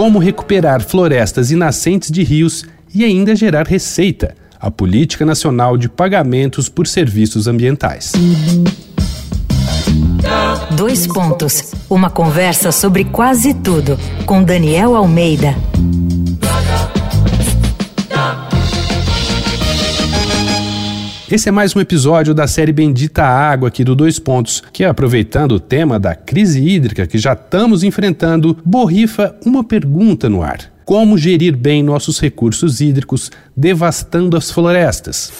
como recuperar florestas e nascentes de rios e ainda gerar receita, a Política Nacional de Pagamentos por Serviços Ambientais. Dois pontos. Uma conversa sobre quase tudo com Daniel Almeida. Esse é mais um episódio da série Bendita Água aqui do Dois Pontos, que aproveitando o tema da crise hídrica que já estamos enfrentando, borrifa uma pergunta no ar: como gerir bem nossos recursos hídricos, devastando as florestas?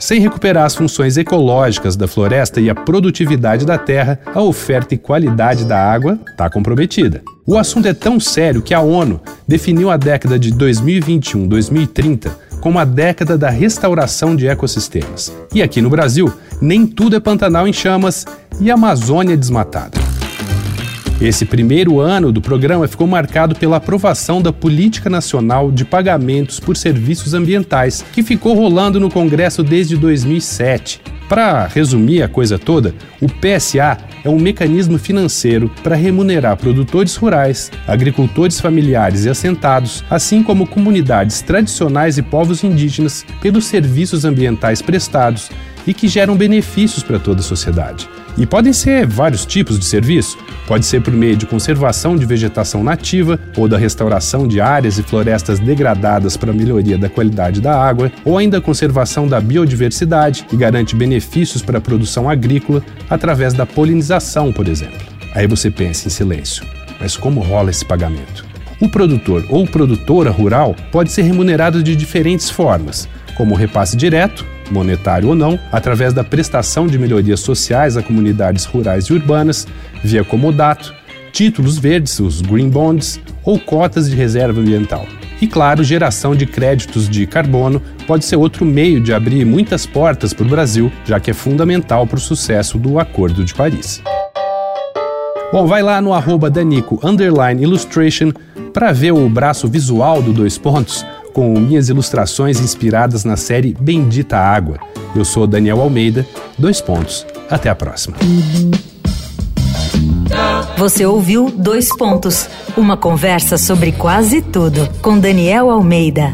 Sem recuperar as funções ecológicas da floresta e a produtividade da terra, a oferta e qualidade da água está comprometida. O assunto é tão sério que a ONU definiu a década de 2021-2030 como a década da restauração de ecossistemas. E aqui no Brasil, nem tudo é Pantanal em chamas e Amazônia desmatada. Esse primeiro ano do programa ficou marcado pela aprovação da Política Nacional de Pagamentos por Serviços Ambientais, que ficou rolando no Congresso desde 2007. Para resumir a coisa toda, o PSA é um mecanismo financeiro para remunerar produtores rurais, agricultores familiares e assentados, assim como comunidades tradicionais e povos indígenas pelos serviços ambientais prestados e que geram benefícios para toda a sociedade. E podem ser vários tipos de serviço. Pode ser por meio de conservação de vegetação nativa ou da restauração de áreas e florestas degradadas para melhoria da qualidade da água, ou ainda a conservação da biodiversidade, que garante benefícios para a produção agrícola através da polinização, por exemplo. Aí você pensa em silêncio. Mas como rola esse pagamento? O produtor ou produtora rural pode ser remunerado de diferentes formas, como repasse direto, monetário ou não, através da prestação de melhorias sociais a comunidades rurais e urbanas, via comodato, títulos verdes, os green bonds, ou cotas de reserva ambiental. E claro, geração de créditos de carbono pode ser outro meio de abrir muitas portas para o Brasil, já que é fundamental para o sucesso do Acordo de Paris. Bom, vai lá no arroba Danico Illustration para ver o braço visual do Dois Pontos com minhas ilustrações inspiradas na série Bendita Água. Eu sou Daniel Almeida, dois pontos. Até a próxima. Você ouviu Dois Pontos, uma conversa sobre quase tudo com Daniel Almeida.